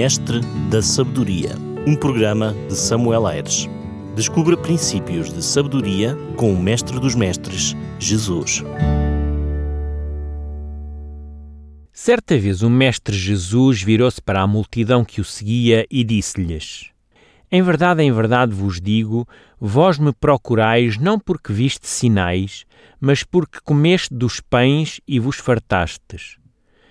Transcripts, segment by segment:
Mestre da Sabedoria, um programa de Samuel Aires. Descubra princípios de sabedoria com o Mestre dos Mestres, Jesus. Certa vez o Mestre Jesus virou-se para a multidão que o seguia e disse-lhes: Em verdade, em verdade vos digo, vós me procurais não porque viste sinais, mas porque comeste dos pães e vos fartastes.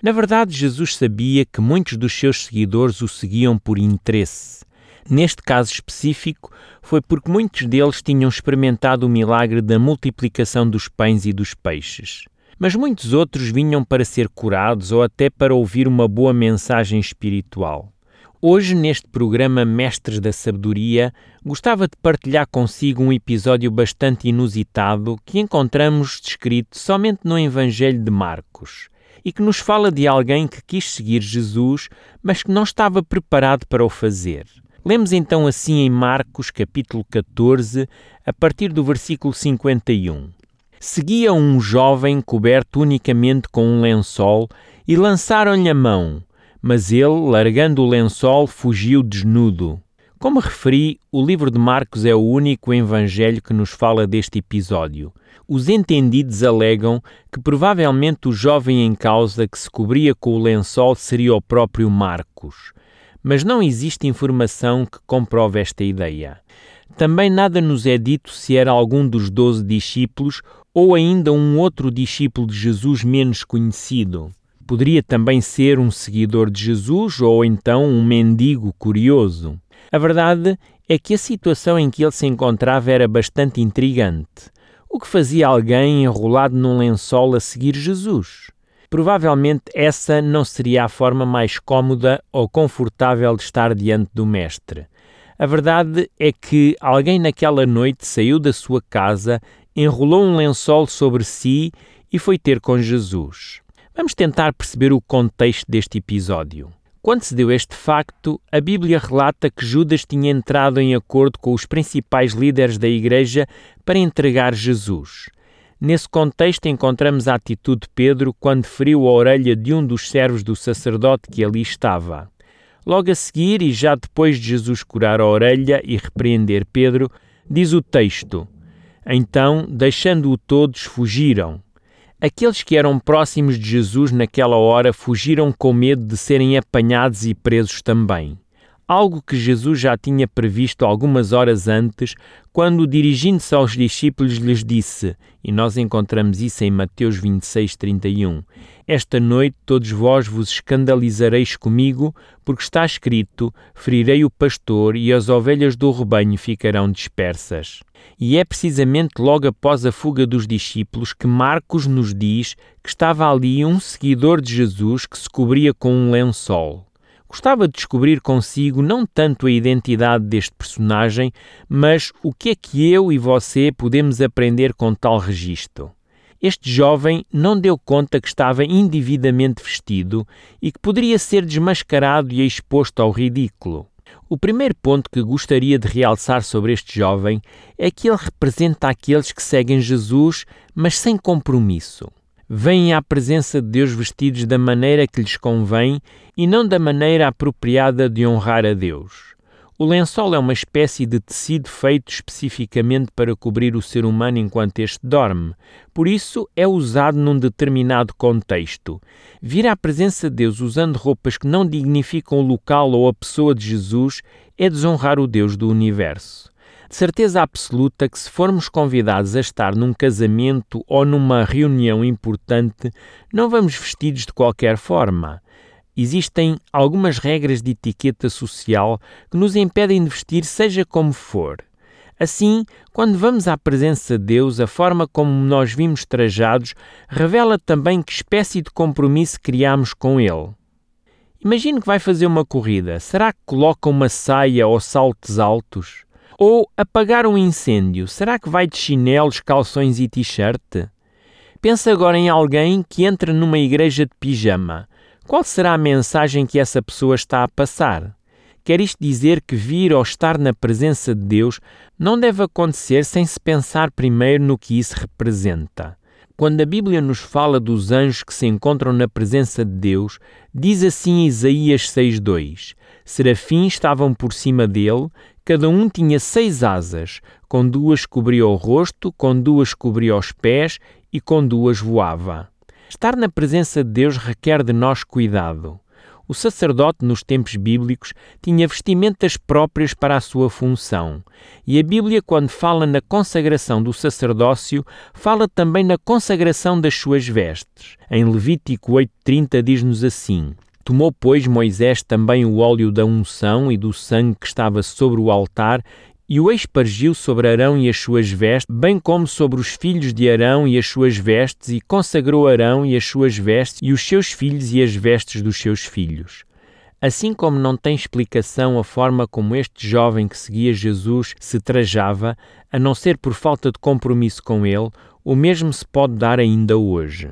Na verdade, Jesus sabia que muitos dos seus seguidores o seguiam por interesse. Neste caso específico, foi porque muitos deles tinham experimentado o milagre da multiplicação dos pães e dos peixes. Mas muitos outros vinham para ser curados ou até para ouvir uma boa mensagem espiritual. Hoje, neste programa Mestres da Sabedoria, gostava de partilhar consigo um episódio bastante inusitado que encontramos descrito somente no Evangelho de Marcos e que nos fala de alguém que quis seguir Jesus, mas que não estava preparado para o fazer. Lemos então assim em Marcos, capítulo 14, a partir do versículo 51. Seguia um jovem coberto unicamente com um lençol e lançaram-lhe a mão, mas ele, largando o lençol, fugiu desnudo. Como referi, o livro de Marcos é o único evangelho que nos fala deste episódio. Os entendidos alegam que provavelmente o jovem em causa que se cobria com o lençol seria o próprio Marcos, mas não existe informação que comprove esta ideia. Também nada nos é dito se era algum dos doze discípulos ou ainda um outro discípulo de Jesus menos conhecido. Poderia também ser um seguidor de Jesus ou então um mendigo curioso. A verdade é que a situação em que ele se encontrava era bastante intrigante. O que fazia alguém enrolado num lençol a seguir Jesus? Provavelmente essa não seria a forma mais cômoda ou confortável de estar diante do Mestre. A verdade é que alguém naquela noite saiu da sua casa, enrolou um lençol sobre si e foi ter com Jesus. Vamos tentar perceber o contexto deste episódio. Quando se deu este facto, a Bíblia relata que Judas tinha entrado em acordo com os principais líderes da Igreja para entregar Jesus. Nesse contexto, encontramos a atitude de Pedro quando feriu a orelha de um dos servos do sacerdote que ali estava. Logo a seguir, e já depois de Jesus curar a orelha e repreender Pedro, diz o texto: Então, deixando-o todos, fugiram. Aqueles que eram próximos de Jesus naquela hora fugiram com medo de serem apanhados e presos também. Algo que Jesus já tinha previsto algumas horas antes, quando, dirigindo-se aos discípulos, lhes disse, e nós encontramos isso em Mateus 26, 31, Esta noite todos vós vos escandalizareis comigo, porque está escrito: Ferirei o pastor e as ovelhas do rebanho ficarão dispersas. E é precisamente logo após a fuga dos discípulos que Marcos nos diz que estava ali um seguidor de Jesus que se cobria com um lençol. Gostava de descobrir consigo não tanto a identidade deste personagem, mas o que é que eu e você podemos aprender com tal registro. Este jovem não deu conta que estava indevidamente vestido e que poderia ser desmascarado e exposto ao ridículo. O primeiro ponto que gostaria de realçar sobre este jovem é que ele representa aqueles que seguem Jesus, mas sem compromisso vêm à presença de Deus vestidos da maneira que lhes convém e não da maneira apropriada de honrar a Deus. O lençol é uma espécie de tecido feito especificamente para cobrir o ser humano enquanto este dorme. Por isso, é usado num determinado contexto. Vir à presença de Deus usando roupas que não dignificam o local ou a pessoa de Jesus é desonrar o Deus do universo de certeza absoluta que se formos convidados a estar num casamento ou numa reunião importante, não vamos vestidos de qualquer forma. Existem algumas regras de etiqueta social que nos impedem de vestir seja como for. Assim, quando vamos à presença de Deus, a forma como nós vimos trajados revela também que espécie de compromisso criamos com Ele. Imagine que vai fazer uma corrida. Será que coloca uma saia ou saltos altos? Ou apagar um incêndio, será que vai de chinelos, calções e t-shirt? Pensa agora em alguém que entra numa igreja de pijama. Qual será a mensagem que essa pessoa está a passar? Quer isto dizer que vir ou estar na presença de Deus não deve acontecer sem se pensar primeiro no que isso representa. Quando a Bíblia nos fala dos anjos que se encontram na presença de Deus, diz assim Isaías 6:2: Serafins estavam por cima dele, cada um tinha seis asas, com duas cobria o rosto, com duas cobria os pés e com duas voava. Estar na presença de Deus requer de nós cuidado. O sacerdote, nos tempos bíblicos, tinha vestimentas próprias para a sua função. E a Bíblia, quando fala na consagração do sacerdócio, fala também na consagração das suas vestes. Em Levítico 8,30 diz-nos assim: Tomou, pois, Moisés também o óleo da unção e do sangue que estava sobre o altar e o espargiu sobre Arão e as suas vestes, bem como sobre os filhos de Arão e as suas vestes, e consagrou Arão e as suas vestes, e os seus filhos e as vestes dos seus filhos. Assim como não tem explicação a forma como este jovem que seguia Jesus se trajava, a não ser por falta de compromisso com ele, o mesmo se pode dar ainda hoje.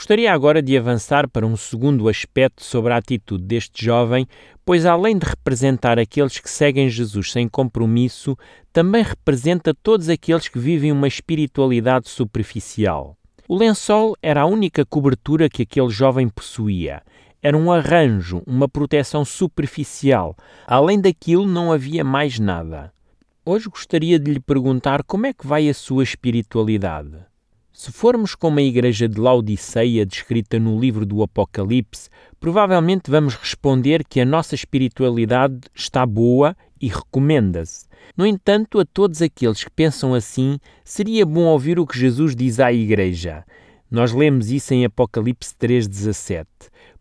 Gostaria agora de avançar para um segundo aspecto sobre a atitude deste jovem, pois além de representar aqueles que seguem Jesus sem compromisso, também representa todos aqueles que vivem uma espiritualidade superficial. O lençol era a única cobertura que aquele jovem possuía. Era um arranjo, uma proteção superficial. Além daquilo, não havia mais nada. Hoje gostaria de lhe perguntar como é que vai a sua espiritualidade. Se formos como a igreja de Laodiceia descrita no livro do Apocalipse, provavelmente vamos responder que a nossa espiritualidade está boa e recomenda-se. No entanto, a todos aqueles que pensam assim, seria bom ouvir o que Jesus diz à igreja. Nós lemos isso em Apocalipse 3,17.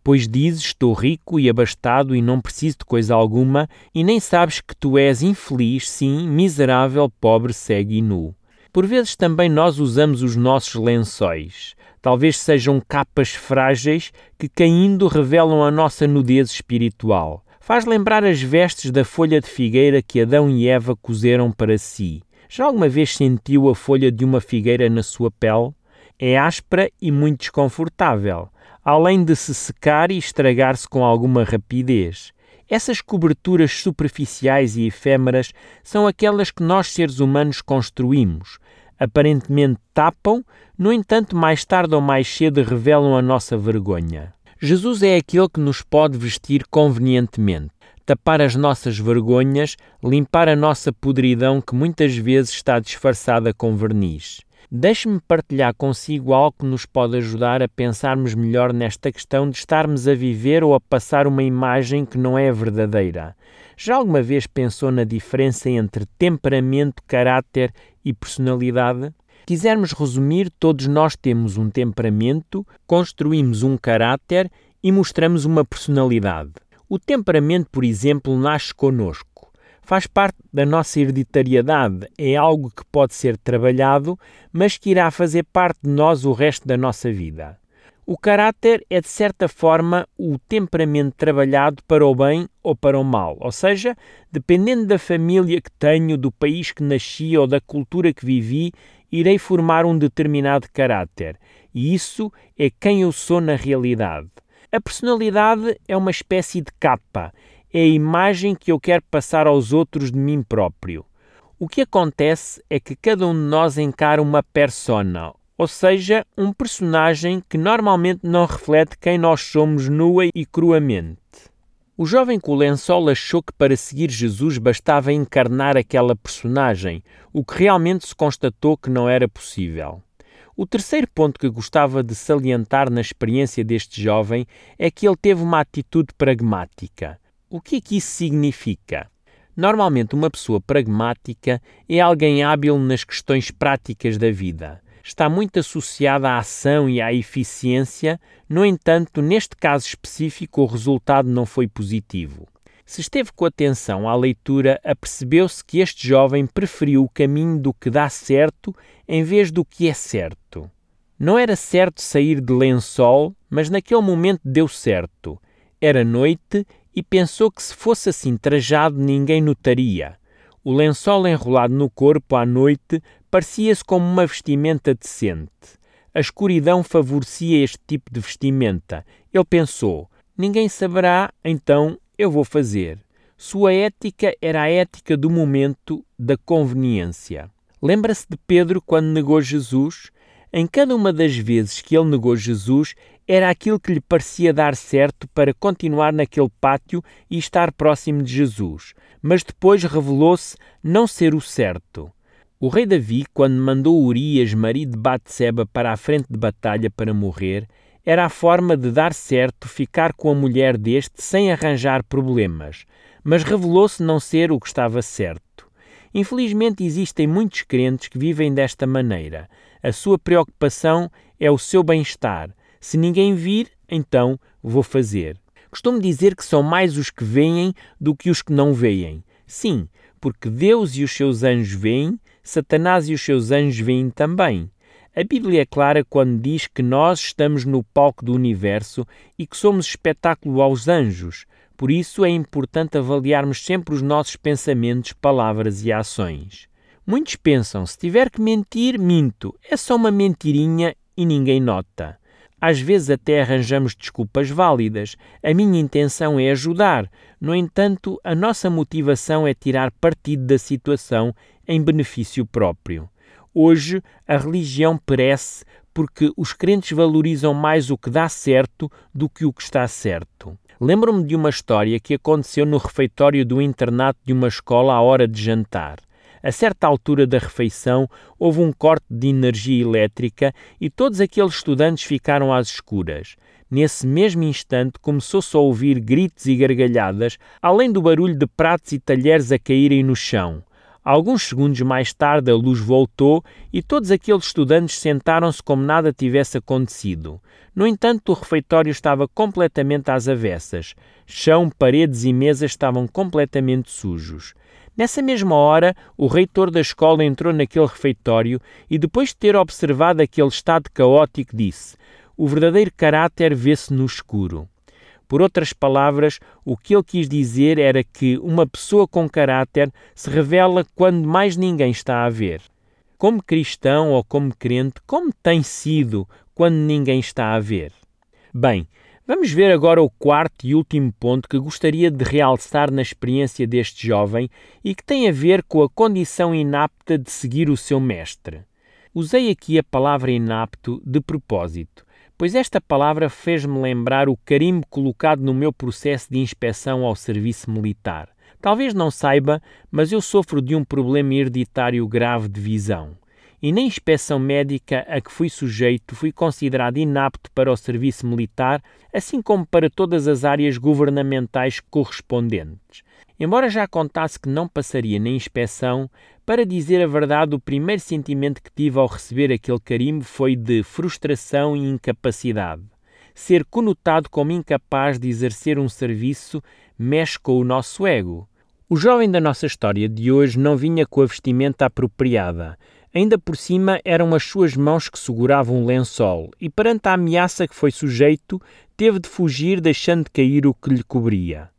Pois dizes: Estou rico e abastado e não preciso de coisa alguma, e nem sabes que tu és infeliz, sim, miserável, pobre, cego e nu. Por vezes também nós usamos os nossos lençóis. Talvez sejam capas frágeis que, caindo, revelam a nossa nudez espiritual. Faz lembrar as vestes da folha de figueira que Adão e Eva cozeram para si. Já alguma vez sentiu a folha de uma figueira na sua pele? É áspera e muito desconfortável, além de se secar e estragar-se com alguma rapidez. Essas coberturas superficiais e efêmeras são aquelas que nós seres humanos construímos. Aparentemente tapam, no entanto, mais tarde ou mais cedo revelam a nossa vergonha. Jesus é aquele que nos pode vestir convenientemente, tapar as nossas vergonhas, limpar a nossa podridão que muitas vezes está disfarçada com verniz. Deixe-me partilhar consigo algo que nos pode ajudar a pensarmos melhor nesta questão de estarmos a viver ou a passar uma imagem que não é verdadeira. Já alguma vez pensou na diferença entre temperamento, caráter e personalidade? Quisermos resumir, todos nós temos um temperamento, construímos um caráter e mostramos uma personalidade. O temperamento, por exemplo, nasce conosco faz parte da nossa hereditariedade, é algo que pode ser trabalhado, mas que irá fazer parte de nós o resto da nossa vida. O caráter é, de certa forma, o temperamento trabalhado para o bem ou para o mal, ou seja, dependendo da família que tenho, do país que nasci ou da cultura que vivi, irei formar um determinado caráter, e isso é quem eu sou na realidade. A personalidade é uma espécie de capa, é a imagem que eu quero passar aos outros de mim próprio. O que acontece é que cada um de nós encara uma persona, ou seja, um personagem que normalmente não reflete quem nós somos nua e cruamente. O jovem com o lençol achou que para seguir Jesus bastava encarnar aquela personagem, o que realmente se constatou que não era possível. O terceiro ponto que gostava de salientar na experiência deste jovem é que ele teve uma atitude pragmática. O que é que isso significa? Normalmente, uma pessoa pragmática é alguém hábil nas questões práticas da vida. Está muito associada à ação e à eficiência, no entanto, neste caso específico, o resultado não foi positivo. Se esteve com atenção à leitura, apercebeu-se que este jovem preferiu o caminho do que dá certo em vez do que é certo. Não era certo sair de lençol, mas naquele momento deu certo. Era noite e pensou que se fosse assim trajado ninguém notaria. O lençol enrolado no corpo à noite parecia-se como uma vestimenta decente. A escuridão favorecia este tipo de vestimenta. Ele pensou: ninguém saberá, então eu vou fazer. Sua ética era a ética do momento, da conveniência. Lembra-se de Pedro quando negou Jesus? Em cada uma das vezes que ele negou Jesus, era aquilo que lhe parecia dar certo para continuar naquele pátio e estar próximo de Jesus, mas depois revelou-se não ser o certo. O rei Davi, quando mandou Urias, marido de Batseba, para a frente de batalha para morrer, era a forma de dar certo ficar com a mulher deste sem arranjar problemas, mas revelou-se não ser o que estava certo. Infelizmente existem muitos crentes que vivem desta maneira. A sua preocupação é o seu bem-estar. Se ninguém vir, então vou fazer. Costumo dizer que são mais os que veem do que os que não veem. Sim, porque Deus e os seus anjos veem, Satanás e os seus anjos veem também. A Bíblia é clara quando diz que nós estamos no palco do universo e que somos espetáculo aos anjos. Por isso é importante avaliarmos sempre os nossos pensamentos, palavras e ações. Muitos pensam: se tiver que mentir, minto. É só uma mentirinha e ninguém nota. Às vezes até arranjamos desculpas válidas. A minha intenção é ajudar. No entanto, a nossa motivação é tirar partido da situação em benefício próprio. Hoje, a religião perece porque os crentes valorizam mais o que dá certo do que o que está certo. Lembro-me de uma história que aconteceu no refeitório do internato de uma escola à hora de jantar. A certa altura da refeição, houve um corte de energia elétrica e todos aqueles estudantes ficaram às escuras. Nesse mesmo instante, começou-se a ouvir gritos e gargalhadas, além do barulho de pratos e talheres a caírem no chão. Alguns segundos mais tarde, a luz voltou e todos aqueles estudantes sentaram-se como nada tivesse acontecido. No entanto, o refeitório estava completamente às avessas. Chão, paredes e mesas estavam completamente sujos. Nessa mesma hora, o reitor da escola entrou naquele refeitório e, depois de ter observado aquele estado caótico, disse: O verdadeiro caráter vê-se no escuro. Por outras palavras, o que ele quis dizer era que uma pessoa com caráter se revela quando mais ninguém está a ver. Como cristão ou como crente, como tem sido quando ninguém está a ver? Bem, vamos ver agora o quarto e último ponto que gostaria de realçar na experiência deste jovem e que tem a ver com a condição inapta de seguir o seu mestre. Usei aqui a palavra inapto de propósito pois esta palavra fez-me lembrar o carimbo colocado no meu processo de inspeção ao serviço militar. Talvez não saiba, mas eu sofro de um problema hereditário grave de visão. E na inspeção médica a que fui sujeito fui considerado inapto para o serviço militar, assim como para todas as áreas governamentais correspondentes. Embora já contasse que não passaria na inspeção, para dizer a verdade, o primeiro sentimento que tive ao receber aquele carimbo foi de frustração e incapacidade. Ser conotado como incapaz de exercer um serviço mexe com o nosso ego. O jovem da nossa história de hoje não vinha com a vestimenta apropriada. Ainda por cima eram as suas mãos que seguravam um lençol, e perante a ameaça que foi sujeito, teve de fugir deixando cair o que lhe cobria.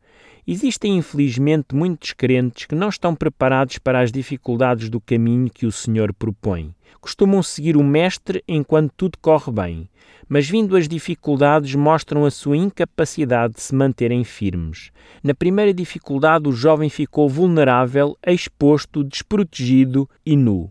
Existem, infelizmente, muitos crentes que não estão preparados para as dificuldades do caminho que o Senhor propõe. Costumam seguir o Mestre enquanto tudo corre bem, mas vindo as dificuldades mostram a sua incapacidade de se manterem firmes. Na primeira dificuldade, o jovem ficou vulnerável, exposto, desprotegido e nu.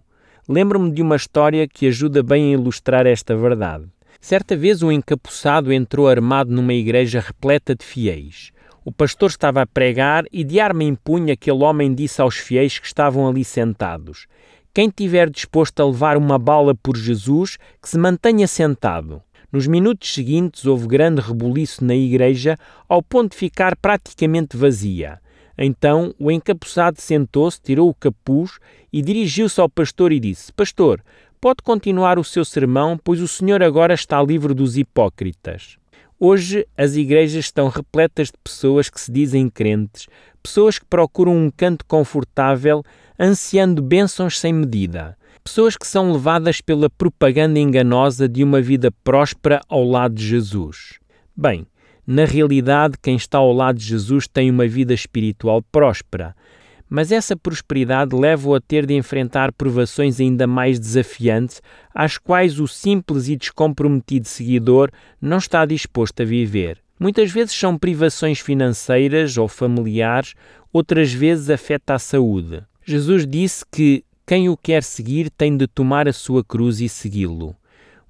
Lembro-me de uma história que ajuda bem a ilustrar esta verdade. Certa vez um encapuçado entrou armado numa igreja repleta de fiéis. O pastor estava a pregar e de arma em punho aquele homem disse aos fiéis que estavam ali sentados: Quem tiver disposto a levar uma bala por Jesus, que se mantenha sentado. Nos minutos seguintes houve grande rebuliço na igreja, ao ponto de ficar praticamente vazia. Então o encapuçado sentou-se, tirou o capuz e dirigiu-se ao pastor e disse: Pastor, pode continuar o seu sermão, pois o senhor agora está livre dos hipócritas. Hoje as igrejas estão repletas de pessoas que se dizem crentes, pessoas que procuram um canto confortável, ansiando bênçãos sem medida, pessoas que são levadas pela propaganda enganosa de uma vida próspera ao lado de Jesus. Bem, na realidade, quem está ao lado de Jesus tem uma vida espiritual próspera, mas essa prosperidade leva-o a ter de enfrentar provações ainda mais desafiantes, às quais o simples e descomprometido seguidor não está disposto a viver. Muitas vezes são privações financeiras ou familiares, outras vezes afeta a saúde. Jesus disse que quem o quer seguir tem de tomar a sua cruz e segui-lo.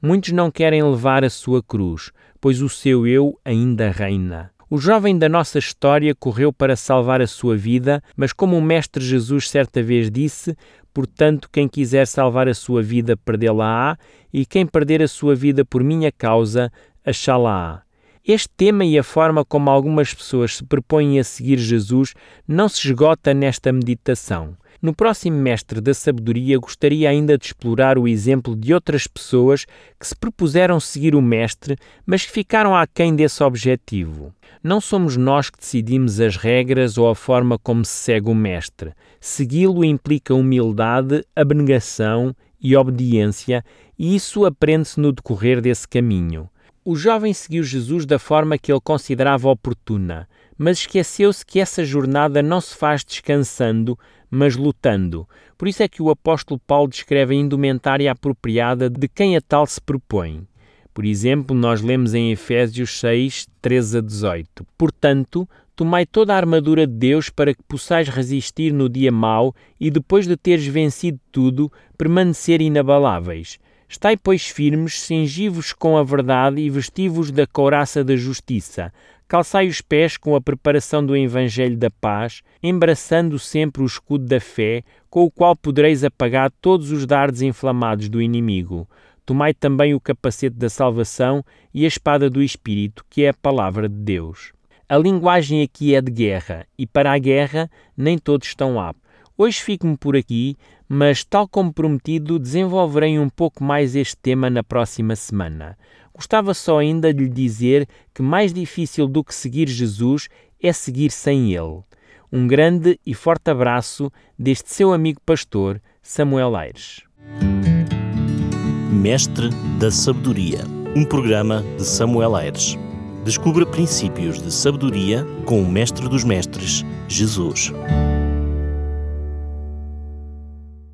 Muitos não querem levar a sua cruz, pois o seu eu ainda reina. O jovem da nossa história correu para salvar a sua vida, mas como o Mestre Jesus certa vez disse, portanto, quem quiser salvar a sua vida, perdê-la-á, e quem perder a sua vida por minha causa, achá-la-á. Este tema e a forma como algumas pessoas se propõem a seguir Jesus não se esgota nesta meditação. No próximo Mestre da Sabedoria, gostaria ainda de explorar o exemplo de outras pessoas que se propuseram seguir o Mestre, mas que ficaram aquém desse objetivo. Não somos nós que decidimos as regras ou a forma como se segue o Mestre. Segui-lo implica humildade, abnegação e obediência, e isso aprende-se no decorrer desse caminho. O jovem seguiu Jesus da forma que ele considerava oportuna, mas esqueceu-se que essa jornada não se faz descansando, mas lutando. Por isso é que o apóstolo Paulo descreve a indumentária apropriada de quem a tal se propõe. Por exemplo, nós lemos em Efésios 6, 13 a 18: Portanto, tomai toda a armadura de Deus para que possais resistir no dia mau e, depois de teres vencido tudo, permanecer inabaláveis. Estai, pois, firmes, cingi-vos com a verdade e vesti-vos da couraça da justiça. Calçai os pés com a preparação do Evangelho da paz, embraçando sempre o escudo da fé, com o qual podereis apagar todos os dardos inflamados do inimigo. Tomai também o capacete da salvação e a espada do Espírito, que é a palavra de Deus. A linguagem aqui é de guerra, e para a guerra nem todos estão aptos. Hoje fico-me por aqui, mas, tal como prometido, desenvolverei um pouco mais este tema na próxima semana. Gostava só ainda de lhe dizer que mais difícil do que seguir Jesus é seguir sem Ele. Um grande e forte abraço deste seu amigo pastor, Samuel Aires. Mestre da Sabedoria, um programa de Samuel Aires. Descubra princípios de sabedoria com o Mestre dos Mestres, Jesus.